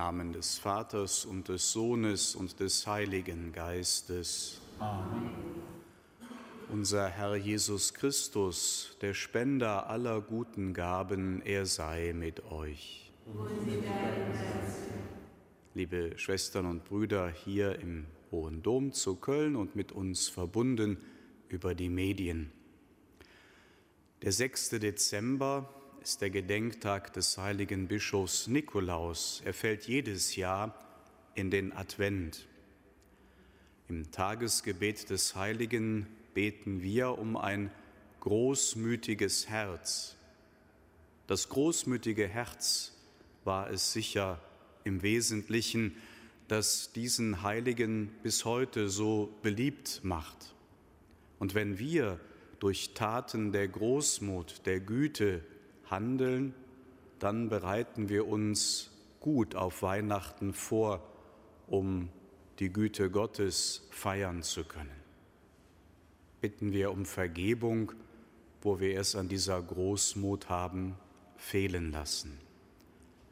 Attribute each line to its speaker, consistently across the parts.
Speaker 1: Namen des Vaters und des Sohnes und des Heiligen Geistes. Amen. Unser Herr Jesus Christus, der Spender aller guten Gaben, er sei mit euch. Liebe Schwestern und Brüder hier im Hohen Dom zu Köln und mit uns verbunden über die Medien. Der 6. Dezember ist der Gedenktag des heiligen Bischofs Nikolaus. Er fällt jedes Jahr in den Advent. Im Tagesgebet des Heiligen beten wir um ein großmütiges Herz. Das großmütige Herz war es sicher im Wesentlichen, das diesen Heiligen bis heute so beliebt macht. Und wenn wir durch Taten der Großmut, der Güte, handeln, dann bereiten wir uns gut auf Weihnachten vor, um die Güte Gottes feiern zu können. Bitten wir um Vergebung, wo wir es an dieser Großmut haben fehlen lassen.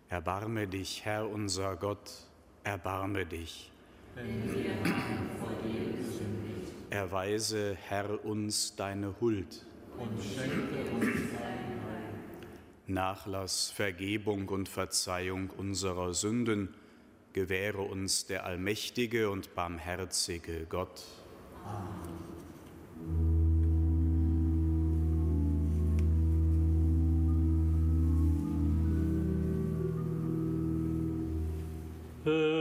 Speaker 1: Erbarme dich, Herr unser Gott, erbarme dich. Wenn wir. Erweise, Herr, uns deine Huld. Und schenke uns Nachlass, Vergebung und Verzeihung unserer Sünden gewähre uns der allmächtige und barmherzige Gott. Amen.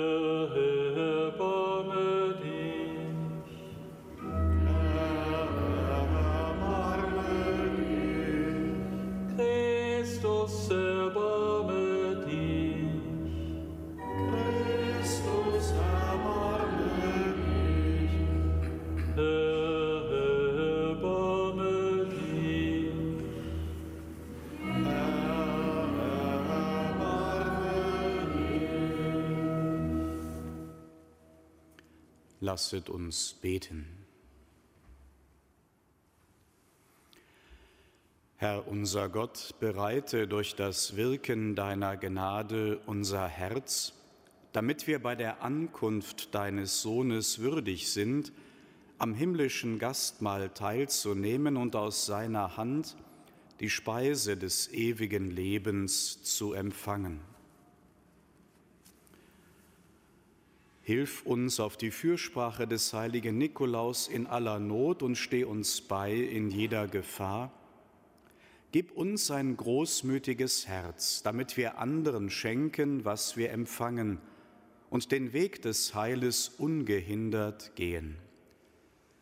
Speaker 1: Lasset uns beten. Herr unser Gott, bereite durch das Wirken deiner Gnade unser Herz, damit wir bei der Ankunft deines Sohnes würdig sind, am himmlischen Gastmahl teilzunehmen und aus seiner Hand die Speise des ewigen Lebens zu empfangen. Hilf uns auf die Fürsprache des heiligen Nikolaus in aller Not und steh uns bei in jeder Gefahr. Gib uns ein großmütiges Herz, damit wir anderen schenken, was wir empfangen und den Weg des Heiles ungehindert gehen.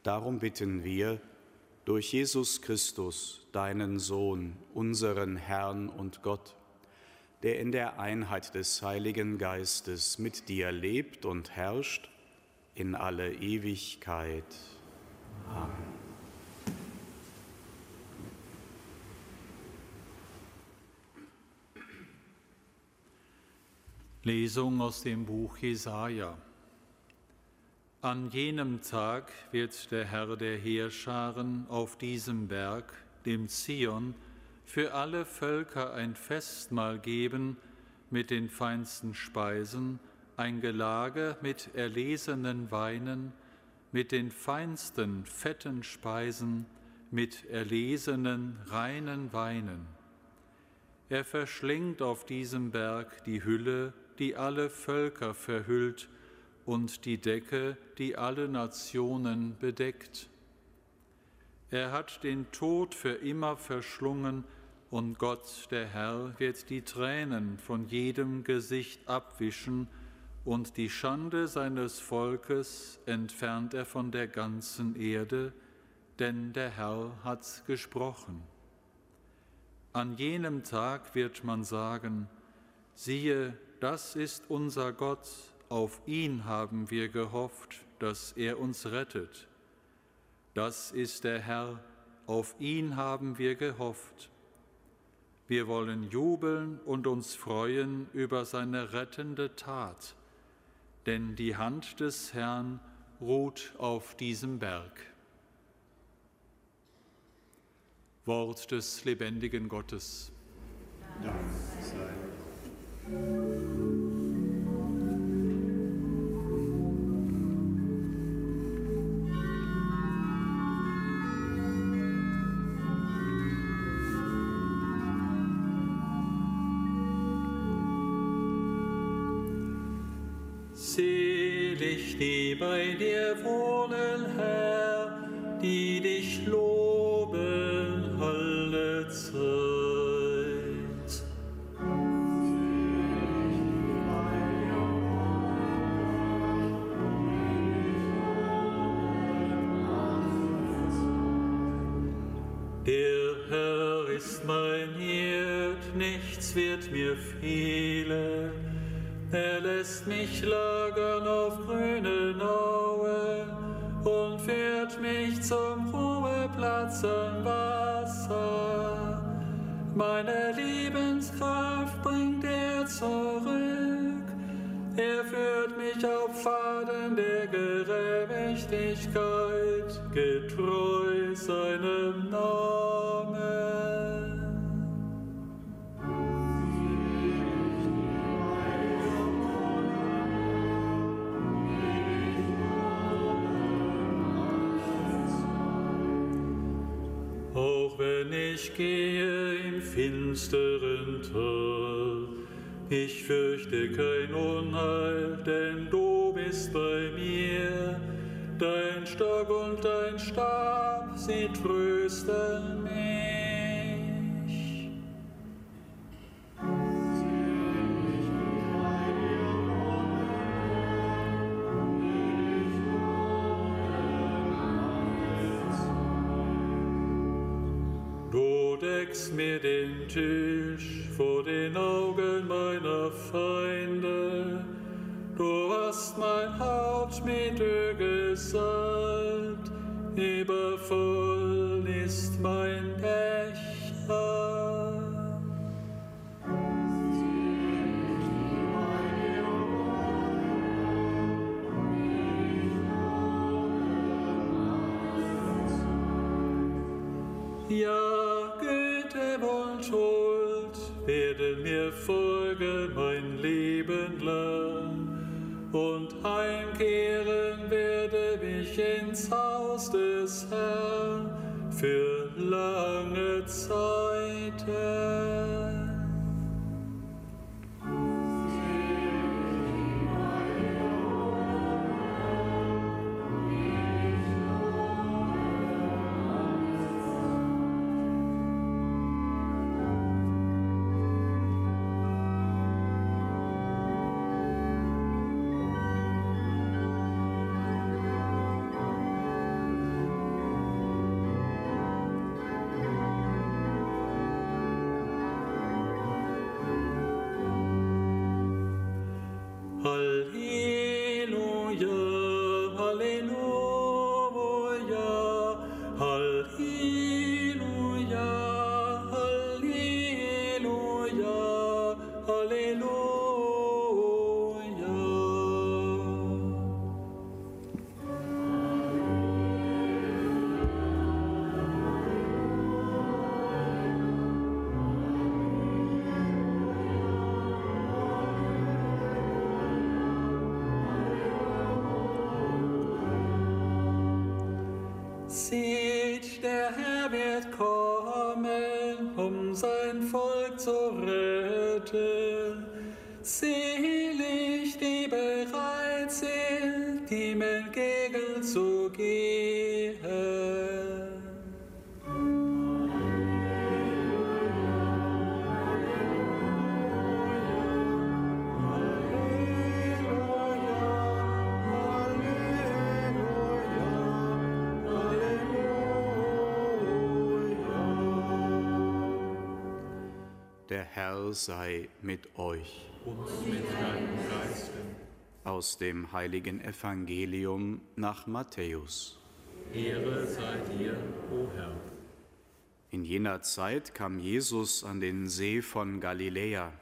Speaker 1: Darum bitten wir durch Jesus Christus, deinen Sohn, unseren Herrn und Gott der in der Einheit des Heiligen Geistes mit dir lebt und herrscht in alle Ewigkeit. Amen.
Speaker 2: Lesung aus dem Buch Jesaja. An jenem Tag wird der Herr der Heerscharen auf diesem Berg, dem Zion, für alle Völker ein Festmahl geben mit den feinsten Speisen, ein Gelage mit erlesenen Weinen, mit den feinsten fetten Speisen, mit erlesenen reinen Weinen. Er verschlingt auf diesem Berg die Hülle, die alle Völker verhüllt, und die Decke, die alle Nationen bedeckt. Er hat den Tod für immer verschlungen, und Gott, der Herr, wird die Tränen von jedem Gesicht abwischen, und die Schande seines Volkes entfernt er von der ganzen Erde, denn der Herr hat gesprochen. An jenem Tag wird man sagen, siehe, das ist unser Gott, auf ihn haben wir gehofft, dass er uns rettet. Das ist der Herr, auf ihn haben wir gehofft. Wir wollen jubeln und uns freuen über seine rettende Tat, denn die Hand des Herrn ruht auf diesem Berg. Wort des lebendigen Gottes. Dank sei. Ich gehe im finsteren Tal, ich fürchte kein Unheil, denn du bist bei mir. Dein Stock und dein Stab, sie trösten deckst mir
Speaker 1: Der Herr sei mit euch.
Speaker 2: Und mit deinem Geiste.
Speaker 1: Aus dem heiligen Evangelium nach Matthäus.
Speaker 2: Ehre sei dir, o Herr.
Speaker 1: In jener Zeit kam Jesus an den See von Galiläa.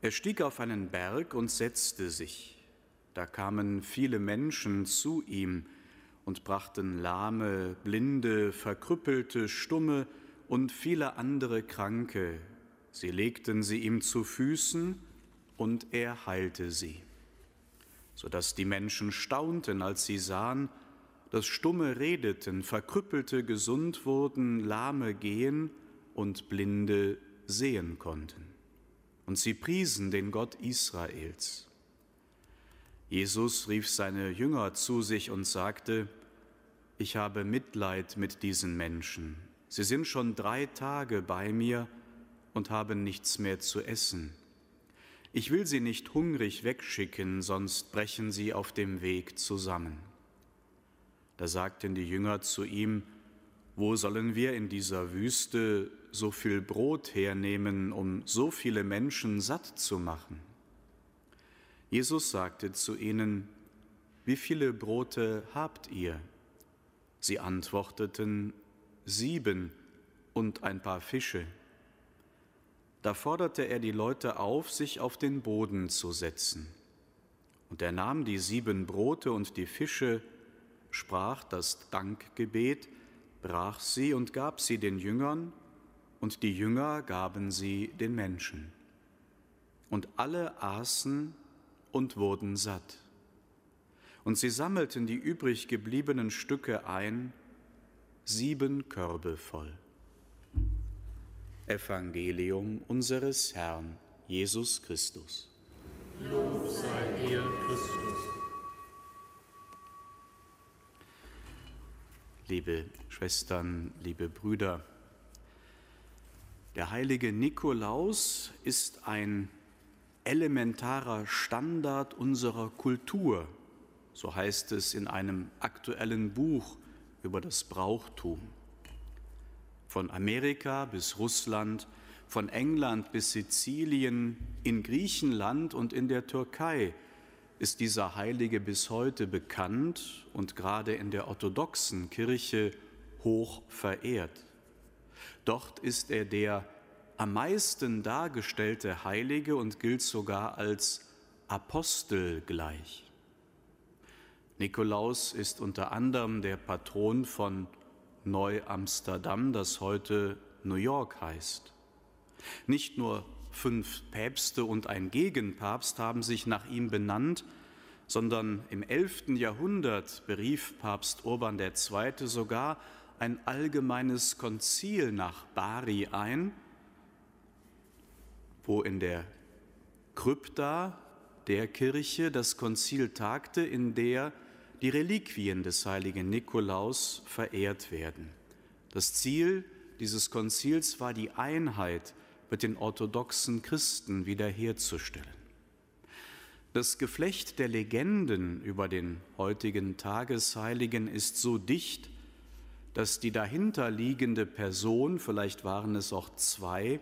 Speaker 1: Er stieg auf einen Berg und setzte sich. Da kamen viele Menschen zu ihm und brachten Lahme, Blinde, Verkrüppelte, Stumme und viele andere Kranke. Sie legten sie ihm zu Füßen und er heilte sie, sodass die Menschen staunten, als sie sahen, dass Stumme redeten, Verkrüppelte gesund wurden, Lahme gehen und Blinde sehen konnten. Und sie priesen den Gott Israels. Jesus rief seine Jünger zu sich und sagte, ich habe Mitleid mit diesen Menschen. Sie sind schon drei Tage bei mir und haben nichts mehr zu essen. Ich will sie nicht hungrig wegschicken, sonst brechen sie auf dem Weg zusammen. Da sagten die Jünger zu ihm, wo sollen wir in dieser Wüste so viel Brot hernehmen, um so viele Menschen satt zu machen? Jesus sagte zu ihnen, wie viele Brote habt ihr? Sie antworteten, sieben und ein paar Fische. Da forderte er die Leute auf, sich auf den Boden zu setzen. Und er nahm die sieben Brote und die Fische, sprach das Dankgebet, brach sie und gab sie den Jüngern, und die Jünger gaben sie den Menschen. Und alle aßen und wurden satt. Und sie sammelten die übrig gebliebenen Stücke ein, sieben Körbe voll. Evangelium unseres Herrn Jesus Christus.
Speaker 2: Lob sei dir, Christus.
Speaker 1: Liebe Schwestern, liebe Brüder, der heilige Nikolaus ist ein elementarer Standard unserer Kultur, so heißt es in einem aktuellen Buch über das Brauchtum. Von Amerika bis Russland, von England bis Sizilien, in Griechenland und in der Türkei ist dieser Heilige bis heute bekannt und gerade in der orthodoxen Kirche hoch verehrt. Dort ist er der am meisten dargestellte Heilige und gilt sogar als Apostel gleich. Nikolaus ist unter anderem der Patron von Neu-Amsterdam, das heute New York heißt. Nicht nur fünf Päpste und ein Gegenpapst haben sich nach ihm benannt, sondern im 11. Jahrhundert berief Papst Urban II. sogar ein allgemeines Konzil nach Bari ein, wo in der Krypta der Kirche das Konzil tagte, in der die Reliquien des heiligen Nikolaus verehrt werden. Das Ziel dieses Konzils war die Einheit mit den orthodoxen Christen wiederherzustellen. Das Geflecht der Legenden über den heutigen Tagesheiligen ist so dicht, dass die dahinterliegende Person, vielleicht waren es auch zwei,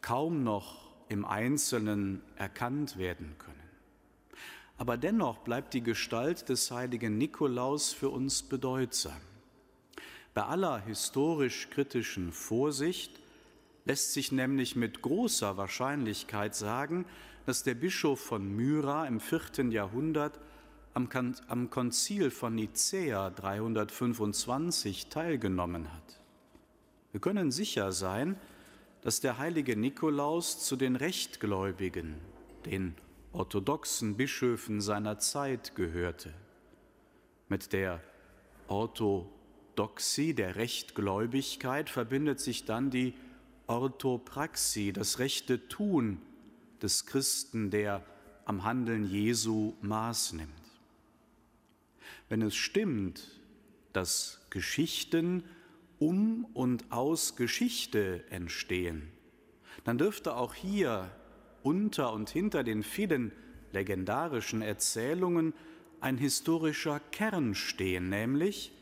Speaker 1: kaum noch im Einzelnen erkannt werden können. Aber dennoch bleibt die Gestalt des heiligen Nikolaus für uns bedeutsam. Bei aller historisch-kritischen Vorsicht lässt sich nämlich mit großer Wahrscheinlichkeit sagen, dass der Bischof von Myra im vierten Jahrhundert am, am Konzil von Nicäa 325 teilgenommen hat. Wir können sicher sein, dass der heilige Nikolaus zu den Rechtgläubigen, den orthodoxen Bischöfen seiner Zeit gehörte. Mit der Orthodoxie, der Rechtgläubigkeit, verbindet sich dann die Orthopraxie, das rechte Tun des Christen, der am Handeln Jesu Maß nimmt. Wenn es stimmt, dass Geschichten um und aus Geschichte entstehen, dann dürfte auch hier unter und hinter den vielen legendarischen Erzählungen ein historischer Kern stehen, nämlich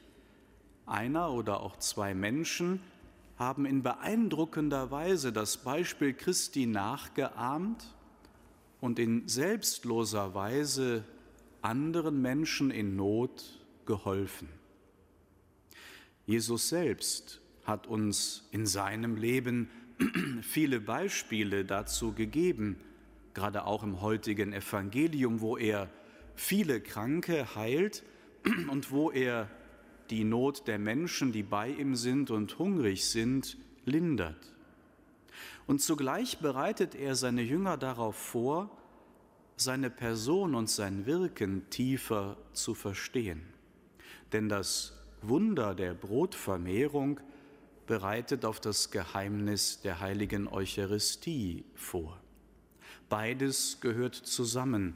Speaker 1: einer oder auch zwei Menschen haben in beeindruckender Weise das Beispiel Christi nachgeahmt und in selbstloser Weise anderen Menschen in Not geholfen. Jesus selbst hat uns in seinem Leben viele Beispiele dazu gegeben, gerade auch im heutigen Evangelium, wo er viele Kranke heilt und wo er die Not der Menschen, die bei ihm sind und hungrig sind, lindert. Und zugleich bereitet er seine Jünger darauf vor, seine Person und sein Wirken tiefer zu verstehen. Denn das Wunder der Brotvermehrung bereitet auf das Geheimnis der heiligen Eucharistie vor. Beides gehört zusammen,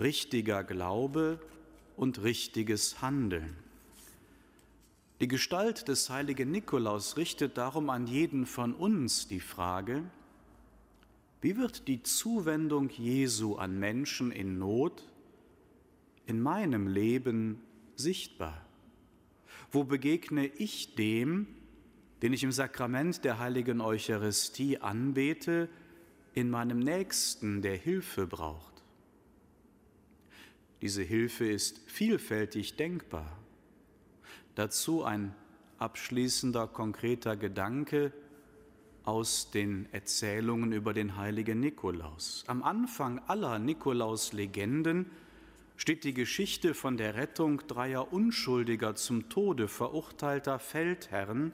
Speaker 1: richtiger Glaube und richtiges Handeln. Die Gestalt des heiligen Nikolaus richtet darum an jeden von uns die Frage, wie wird die Zuwendung Jesu an Menschen in Not in meinem Leben sichtbar? Wo begegne ich dem, den ich im Sakrament der heiligen Eucharistie anbete, in meinem Nächsten, der Hilfe braucht? Diese Hilfe ist vielfältig denkbar. Dazu ein abschließender konkreter Gedanke aus den Erzählungen über den heiligen Nikolaus. Am Anfang aller Nikolaus-Legenden steht die Geschichte von der Rettung dreier unschuldiger zum Tode verurteilter Feldherren,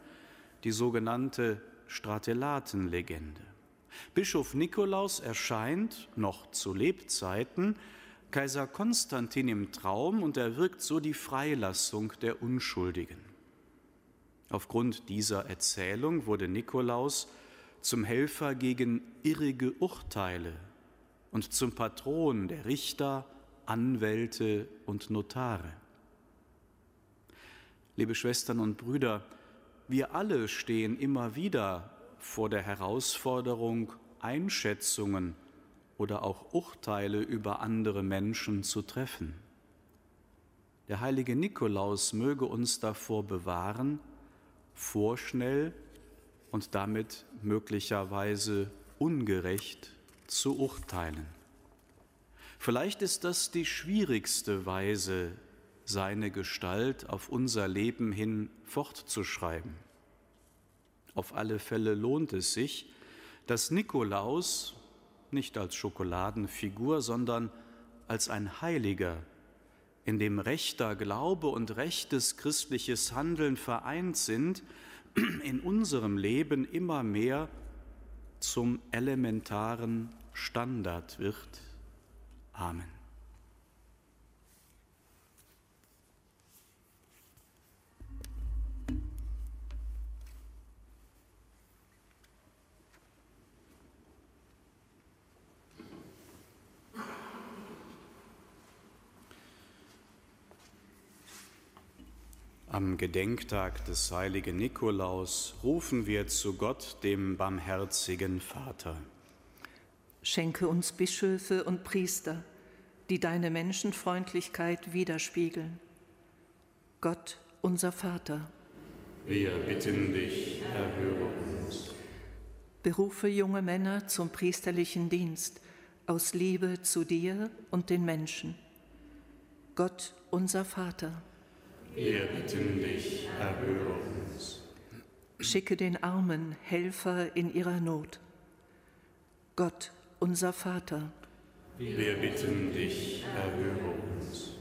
Speaker 1: die sogenannte Stratellatenlegende. Bischof Nikolaus erscheint noch zu Lebzeiten Kaiser Konstantin im Traum und erwirkt so die Freilassung der Unschuldigen. Aufgrund dieser Erzählung wurde Nikolaus zum Helfer gegen irrige Urteile und zum Patron der Richter, Anwälte und Notare. Liebe Schwestern und Brüder, wir alle stehen immer wieder vor der Herausforderung, Einschätzungen oder auch Urteile über andere Menschen zu treffen. Der heilige Nikolaus möge uns davor bewahren, vorschnell und damit möglicherweise ungerecht zu urteilen. Vielleicht ist das die schwierigste Weise, seine Gestalt auf unser Leben hin fortzuschreiben. Auf alle Fälle lohnt es sich, dass Nikolaus nicht als Schokoladenfigur, sondern als ein Heiliger, in dem rechter Glaube und rechtes christliches Handeln vereint sind, in unserem Leben immer mehr zum elementaren Standard wird. Amen. Am Gedenktag des heiligen Nikolaus rufen wir zu Gott, dem barmherzigen Vater.
Speaker 3: Schenke uns Bischöfe und Priester, die deine Menschenfreundlichkeit widerspiegeln. Gott, unser Vater.
Speaker 4: Wir bitten dich, erhöre uns.
Speaker 3: Berufe junge Männer zum priesterlichen Dienst aus Liebe zu dir und den Menschen. Gott, unser Vater.
Speaker 4: Wir bitten dich, erhöre uns.
Speaker 3: Schicke den Armen Helfer in ihrer Not. Gott, unser Vater.
Speaker 4: Wir bitten dich, erhöre uns.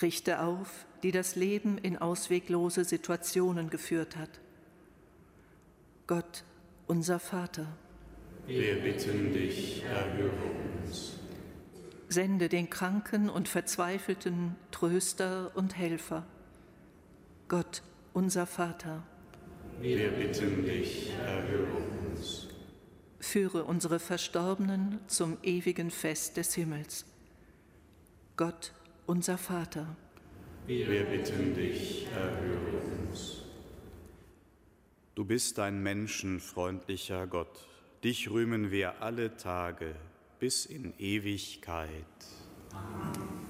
Speaker 3: Richte auf, die das Leben in ausweglose Situationen geführt hat. Gott, unser Vater.
Speaker 4: Wir bitten dich, erhöre uns.
Speaker 3: Sende den Kranken und Verzweifelten Tröster und Helfer. Gott, unser Vater.
Speaker 4: Wir bitten dich, erhöre uns
Speaker 3: führe unsere Verstorbenen zum ewigen Fest des Himmels. Gott, unser Vater.
Speaker 4: Wir bitten dich, erhöre uns.
Speaker 1: Du bist ein menschenfreundlicher Gott. Dich rühmen wir alle Tage bis in Ewigkeit. Amen.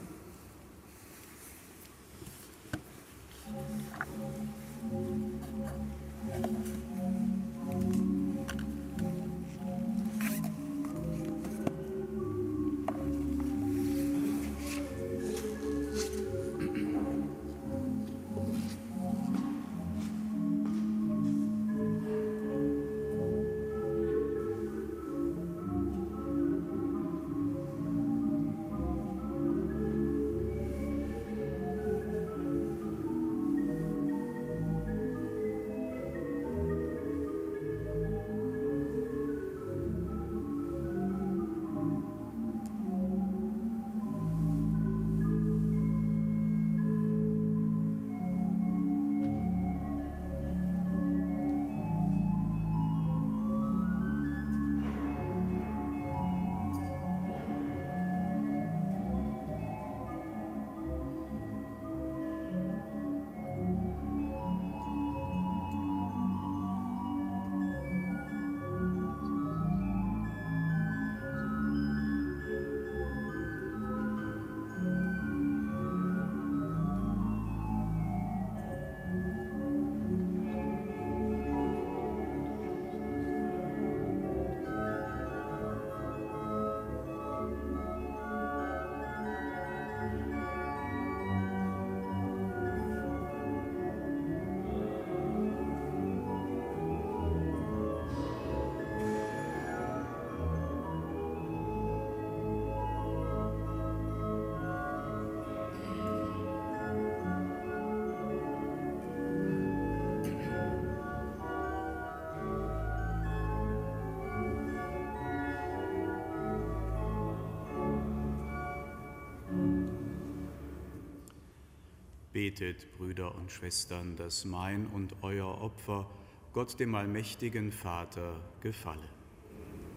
Speaker 1: Betet, Brüder und Schwestern, dass mein und euer Opfer Gott dem allmächtigen Vater gefalle.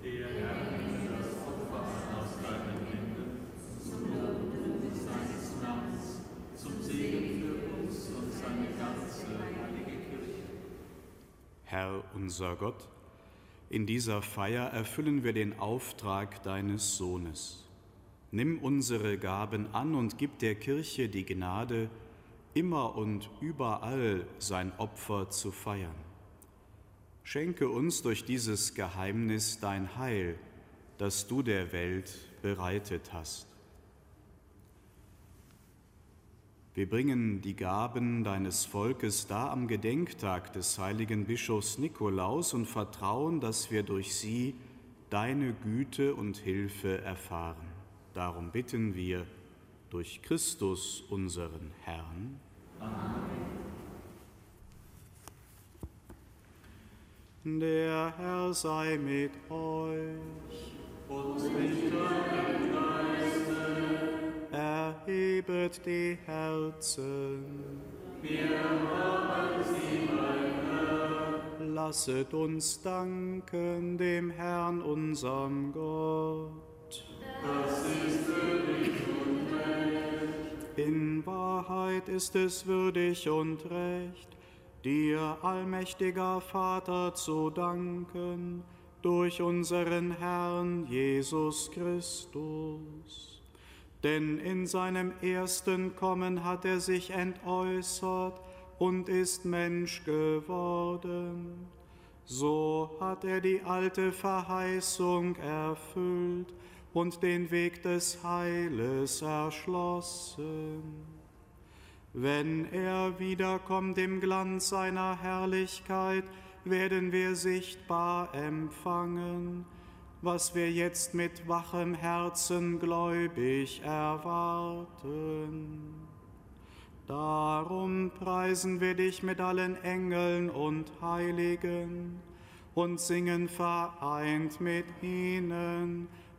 Speaker 1: Der Herr das Opfer aus deinen Händen, zum Lob seines Namens, zum Segen für uns und seine ganze heilige Kirche. Herr unser Gott, in dieser Feier erfüllen wir den Auftrag deines Sohnes. Nimm unsere Gaben an und gib der Kirche die Gnade, immer und überall sein Opfer zu feiern. Schenke uns durch dieses Geheimnis dein Heil, das du der Welt bereitet hast. Wir bringen die Gaben deines Volkes da am Gedenktag des heiligen Bischofs Nikolaus und vertrauen, dass wir durch sie deine Güte und Hilfe erfahren. Darum bitten wir durch Christus unseren Herrn. Amen. Der Herr sei mit euch. Und mit deinem Erhebet die Herzen. Wir haben sie, mein Herr. Lasset uns danken dem Herrn, unserem Gott. Das ist würdig. In Wahrheit ist es würdig und recht, dir, allmächtiger Vater, zu danken durch unseren Herrn Jesus Christus denn in seinem ersten Kommen hat er sich entäußert und ist Mensch geworden. So hat er die alte Verheißung erfüllt und den Weg des Heiles erschlossen. Wenn er wiederkommt im Glanz seiner Herrlichkeit, werden wir sichtbar empfangen was wir jetzt mit wachem Herzen gläubig erwarten. Darum preisen wir dich mit allen Engeln und Heiligen und singen vereint mit ihnen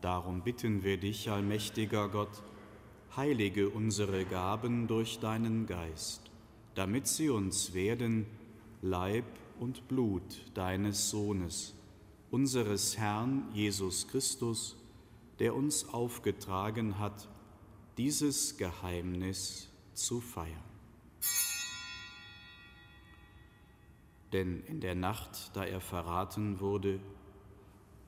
Speaker 1: Darum bitten wir dich, allmächtiger Gott, heilige unsere Gaben durch deinen Geist, damit sie uns werden Leib und Blut deines Sohnes, unseres Herrn Jesus Christus, der uns aufgetragen hat, dieses Geheimnis zu feiern. Denn in der Nacht, da er verraten wurde,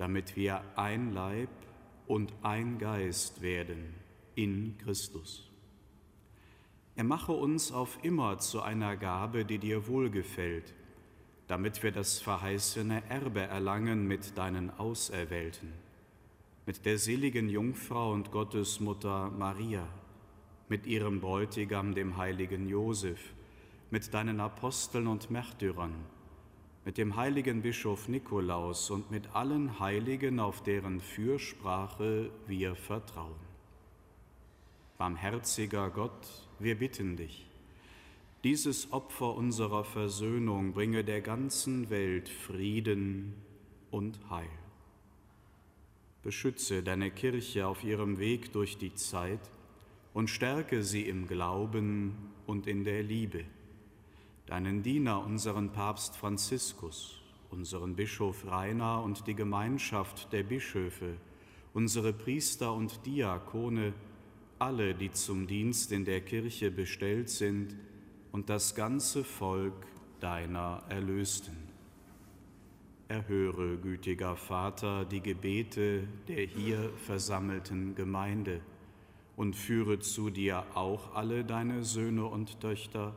Speaker 1: damit wir ein Leib und ein Geist werden in Christus. Er mache uns auf immer zu einer Gabe, die dir wohlgefällt, damit wir das verheißene Erbe erlangen mit deinen Auserwählten, mit der seligen Jungfrau und Gottesmutter Maria, mit ihrem Bräutigam, dem heiligen Josef, mit deinen Aposteln und Märtyrern, mit dem heiligen Bischof Nikolaus und mit allen Heiligen, auf deren Fürsprache wir vertrauen. Barmherziger Gott, wir bitten dich, dieses Opfer unserer Versöhnung bringe der ganzen Welt Frieden und Heil. Beschütze deine Kirche auf ihrem Weg durch die Zeit und stärke sie im Glauben und in der Liebe deinen Diener, unseren Papst Franziskus, unseren Bischof Rainer und die Gemeinschaft der Bischöfe, unsere Priester und Diakone, alle, die zum Dienst in der Kirche bestellt sind, und das ganze Volk deiner Erlösten. Erhöre, gütiger Vater, die Gebete der hier versammelten Gemeinde und führe zu dir auch alle deine Söhne und Töchter,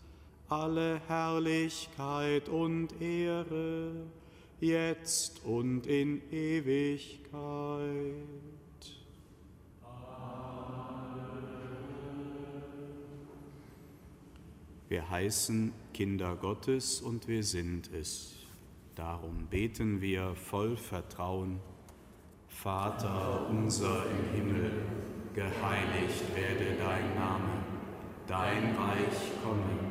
Speaker 1: alle Herrlichkeit und Ehre, jetzt und in Ewigkeit. Wir heißen Kinder Gottes und wir sind es. Darum beten wir voll Vertrauen. Vater unser im Himmel, geheiligt werde dein Name, dein Reich komme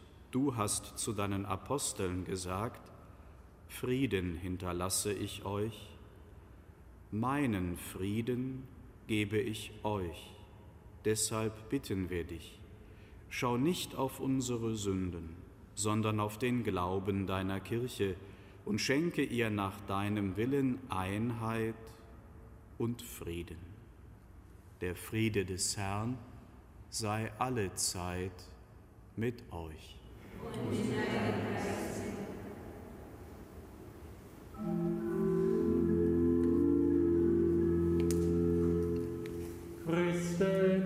Speaker 1: du hast zu deinen Aposteln gesagt, Frieden hinterlasse ich euch, meinen Frieden gebe ich euch. Deshalb bitten wir dich, schau nicht auf unsere Sünden, sondern auf den Glauben deiner Kirche und schenke ihr nach deinem Willen Einheit und Frieden. Der Friede des Herrn sei alle Zeit mit euch. Christe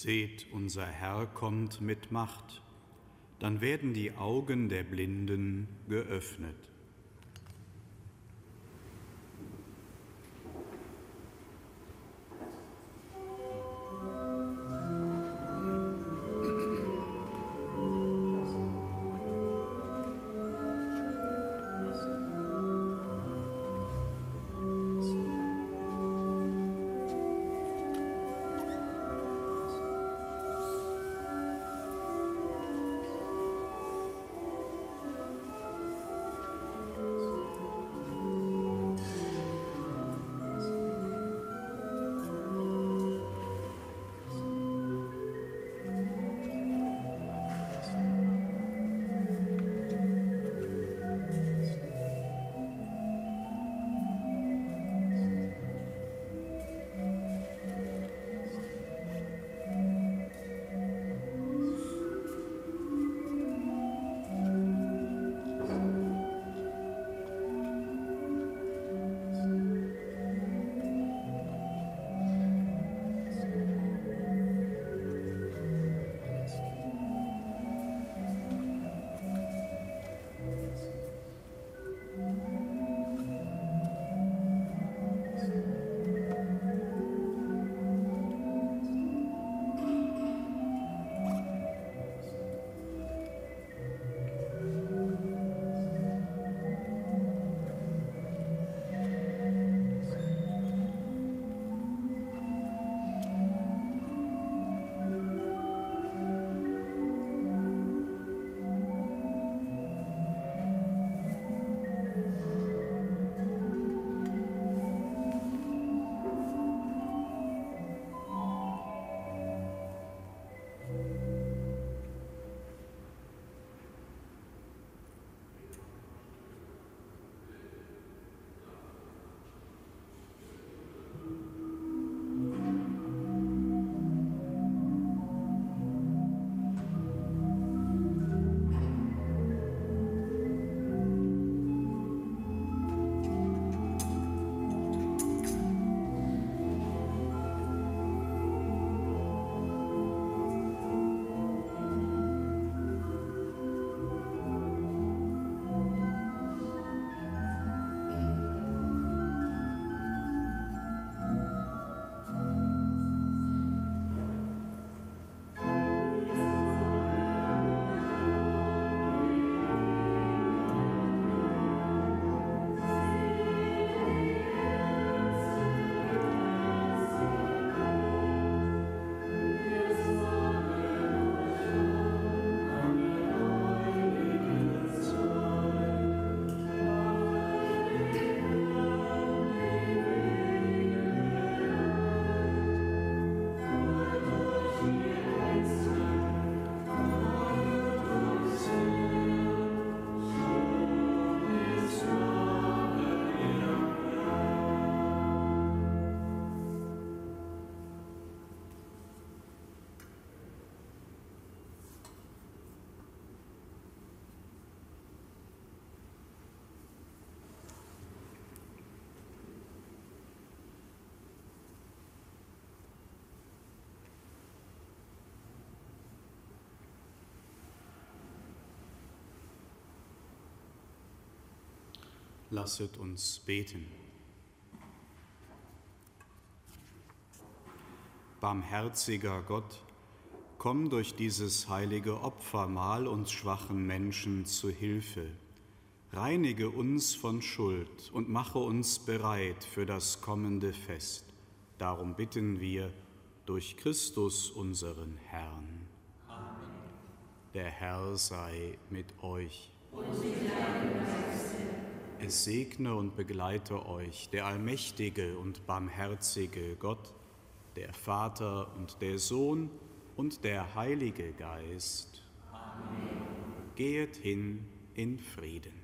Speaker 1: Seht, unser Herr kommt mit Macht, dann werden die Augen der Blinden geöffnet. Lasset uns beten. Barmherziger Gott, komm durch dieses heilige Opfermahl uns schwachen Menschen zu Hilfe. Reinige uns von Schuld und mache uns bereit für das kommende Fest. Darum bitten wir durch Christus unseren Herrn. Amen. Der Herr sei mit euch. Und es segne und begleite euch der allmächtige und barmherzige Gott, der Vater und der Sohn und der Heilige Geist. Amen. Gehet hin in Frieden.